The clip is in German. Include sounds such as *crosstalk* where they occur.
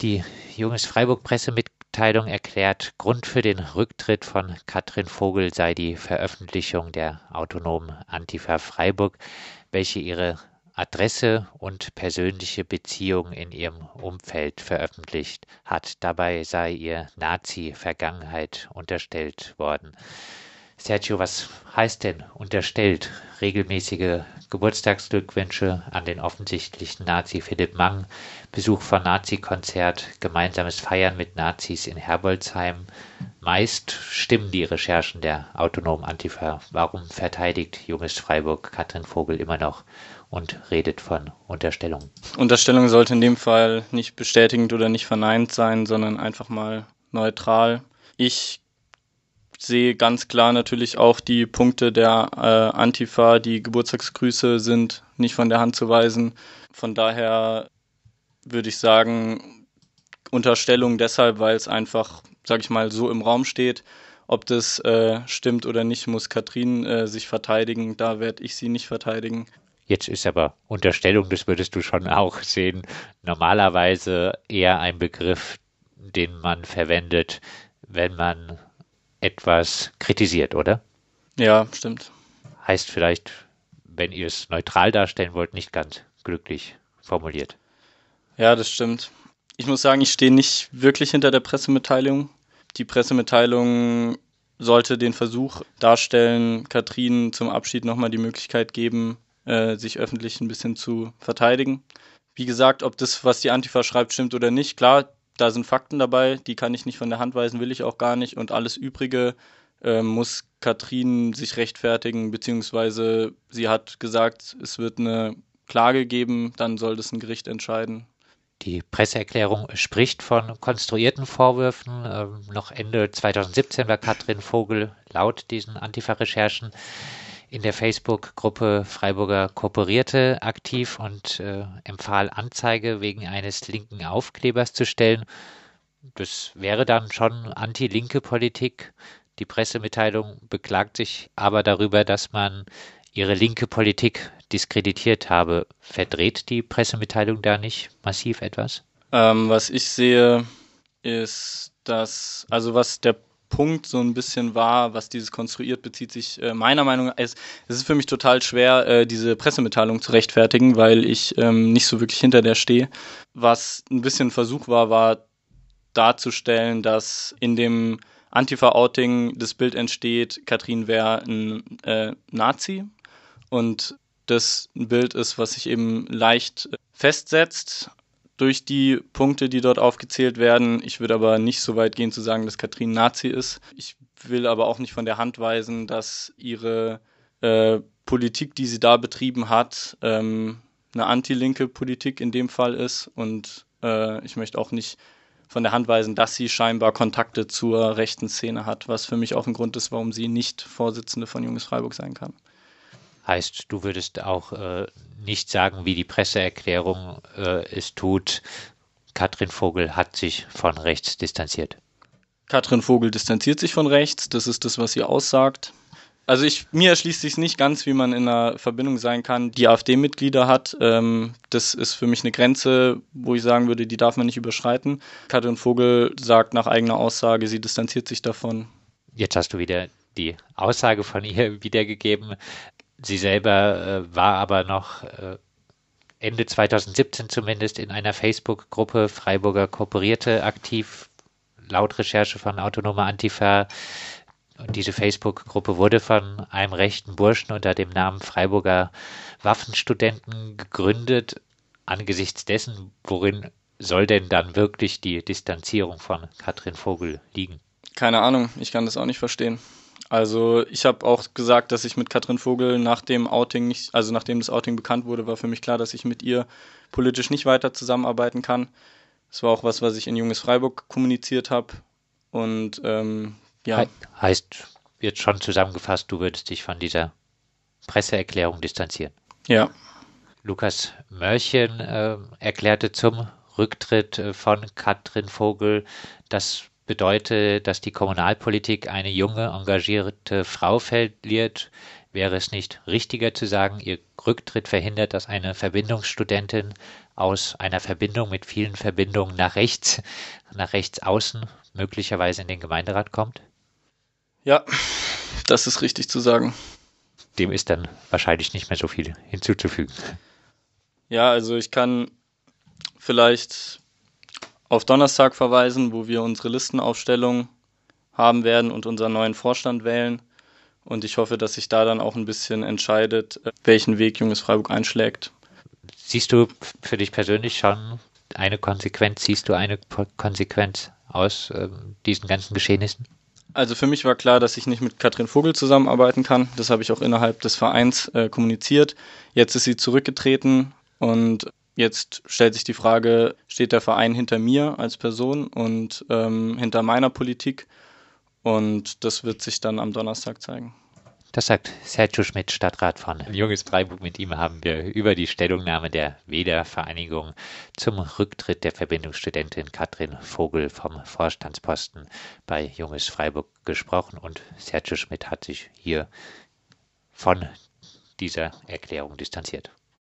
Die Junges Freiburg Pressemitteilung erklärt, Grund für den Rücktritt von Katrin Vogel sei die Veröffentlichung der autonomen Antifa Freiburg, welche ihre Adresse und persönliche Beziehungen in ihrem Umfeld veröffentlicht hat. Dabei sei ihr Nazi-Vergangenheit unterstellt worden. Sergio, was heißt denn unterstellt? Regelmäßige Geburtstagsglückwünsche an den offensichtlichen Nazi Philipp Mang, Besuch von Nazi-Konzert, gemeinsames Feiern mit Nazis in Herbolzheim. Meist stimmen die Recherchen der autonomen Antifa. Warum verteidigt Junges Freiburg Katrin Vogel immer noch und redet von Unterstellung. Unterstellung sollte in dem Fall nicht bestätigend oder nicht verneint sein, sondern einfach mal neutral. Ich sehe ganz klar natürlich auch die Punkte der äh, Antifa, die Geburtstagsgrüße sind nicht von der Hand zu weisen. Von daher würde ich sagen, Unterstellung deshalb, weil es einfach, sag ich mal, so im Raum steht. Ob das äh, stimmt oder nicht, muss Katrin äh, sich verteidigen. Da werde ich sie nicht verteidigen. Jetzt ist aber Unterstellung, das würdest du schon auch sehen, normalerweise eher ein Begriff, den man verwendet, wenn man etwas kritisiert, oder? Ja, stimmt. Heißt vielleicht, wenn ihr es neutral darstellen wollt, nicht ganz glücklich formuliert. Ja, das stimmt. Ich muss sagen, ich stehe nicht wirklich hinter der Pressemitteilung. Die Pressemitteilung sollte den Versuch darstellen, Katrin zum Abschied nochmal die Möglichkeit geben, äh, sich öffentlich ein bisschen zu verteidigen. Wie gesagt, ob das, was die Antifa schreibt, stimmt oder nicht, klar, da sind Fakten dabei, die kann ich nicht von der Hand weisen, will ich auch gar nicht. Und alles Übrige äh, muss Katrin sich rechtfertigen, beziehungsweise sie hat gesagt, es wird eine Klage geben, dann soll das ein Gericht entscheiden. Die Presseerklärung spricht von konstruierten Vorwürfen. Ähm, noch Ende 2017 war Katrin Vogel laut diesen Antifa-Recherchen in der Facebook-Gruppe Freiburger Kooperierte aktiv und äh, empfahl Anzeige wegen eines linken Aufklebers zu stellen. Das wäre dann schon anti-linke Politik. Die Pressemitteilung beklagt sich aber darüber, dass man ihre linke Politik diskreditiert habe. Verdreht die Pressemitteilung da nicht massiv etwas? Ähm, was ich sehe, ist, dass, also was der Punkt so ein bisschen war, was dieses konstruiert, bezieht sich äh, meiner Meinung nach, es, es ist für mich total schwer, äh, diese Pressemitteilung zu rechtfertigen, weil ich ähm, nicht so wirklich hinter der stehe. Was ein bisschen ein Versuch war, war darzustellen, dass in dem Antifa-Outing das Bild entsteht, Katrin wäre ein äh, Nazi und das ein Bild ist, was sich eben leicht festsetzt durch die Punkte, die dort aufgezählt werden. Ich würde aber nicht so weit gehen zu sagen, dass Katrin Nazi ist. Ich will aber auch nicht von der Hand weisen, dass ihre äh, Politik, die sie da betrieben hat, ähm, eine anti-linke Politik in dem Fall ist. Und äh, ich möchte auch nicht von der Hand weisen, dass sie scheinbar Kontakte zur rechten Szene hat, was für mich auch ein Grund ist, warum sie nicht Vorsitzende von Junges Freiburg sein kann. Heißt, du würdest auch äh, nicht sagen, wie die Presseerklärung äh, es tut. Katrin Vogel hat sich von rechts distanziert. Katrin Vogel distanziert sich von rechts, das ist das, was sie aussagt. Also ich, mir erschließt sich nicht ganz, wie man in einer Verbindung sein kann, die AfD-Mitglieder hat. Ähm, das ist für mich eine Grenze, wo ich sagen würde, die darf man nicht überschreiten. Katrin Vogel sagt nach eigener Aussage, sie distanziert sich davon. Jetzt hast du wieder die Aussage von ihr *laughs* wiedergegeben. Sie selber äh, war aber noch äh, Ende 2017 zumindest in einer Facebook-Gruppe Freiburger Kooperierte aktiv, laut Recherche von Autonome Antifa. Und diese Facebook-Gruppe wurde von einem rechten Burschen unter dem Namen Freiburger Waffenstudenten gegründet. Angesichts dessen, worin soll denn dann wirklich die Distanzierung von Katrin Vogel liegen? Keine Ahnung, ich kann das auch nicht verstehen. Also ich habe auch gesagt, dass ich mit Katrin Vogel nach dem Outing nicht, also nachdem das Outing bekannt wurde, war für mich klar, dass ich mit ihr politisch nicht weiter zusammenarbeiten kann. Das war auch was, was ich in Junges Freiburg kommuniziert habe. Und ähm, ja. He heißt jetzt schon zusammengefasst, du würdest dich von dieser Presseerklärung distanzieren. Ja. Lukas Mörchen äh, erklärte zum Rücktritt äh, von Katrin Vogel, dass bedeutet, dass die Kommunalpolitik eine junge, engagierte Frau verliert, Wäre es nicht richtiger zu sagen, Ihr Rücktritt verhindert, dass eine Verbindungsstudentin aus einer Verbindung mit vielen Verbindungen nach rechts, nach rechts außen möglicherweise in den Gemeinderat kommt? Ja, das ist richtig zu sagen. Dem ist dann wahrscheinlich nicht mehr so viel hinzuzufügen. Ja, also ich kann vielleicht auf Donnerstag verweisen, wo wir unsere Listenaufstellung haben werden und unseren neuen Vorstand wählen. Und ich hoffe, dass sich da dann auch ein bisschen entscheidet, welchen Weg Junges Freiburg einschlägt. Siehst du für dich persönlich schon eine Konsequenz, siehst du eine Konsequenz aus äh, diesen ganzen Geschehnissen? Also für mich war klar, dass ich nicht mit Katrin Vogel zusammenarbeiten kann. Das habe ich auch innerhalb des Vereins äh, kommuniziert. Jetzt ist sie zurückgetreten und Jetzt stellt sich die Frage, steht der Verein hinter mir als Person und ähm, hinter meiner Politik? Und das wird sich dann am Donnerstag zeigen. Das sagt Sergio Schmidt, Stadtrat von Junges Freiburg. Mit ihm haben wir über die Stellungnahme der WEDA-Vereinigung zum Rücktritt der Verbindungsstudentin Katrin Vogel vom Vorstandsposten bei Junges Freiburg gesprochen. Und Sergio Schmidt hat sich hier von dieser Erklärung distanziert.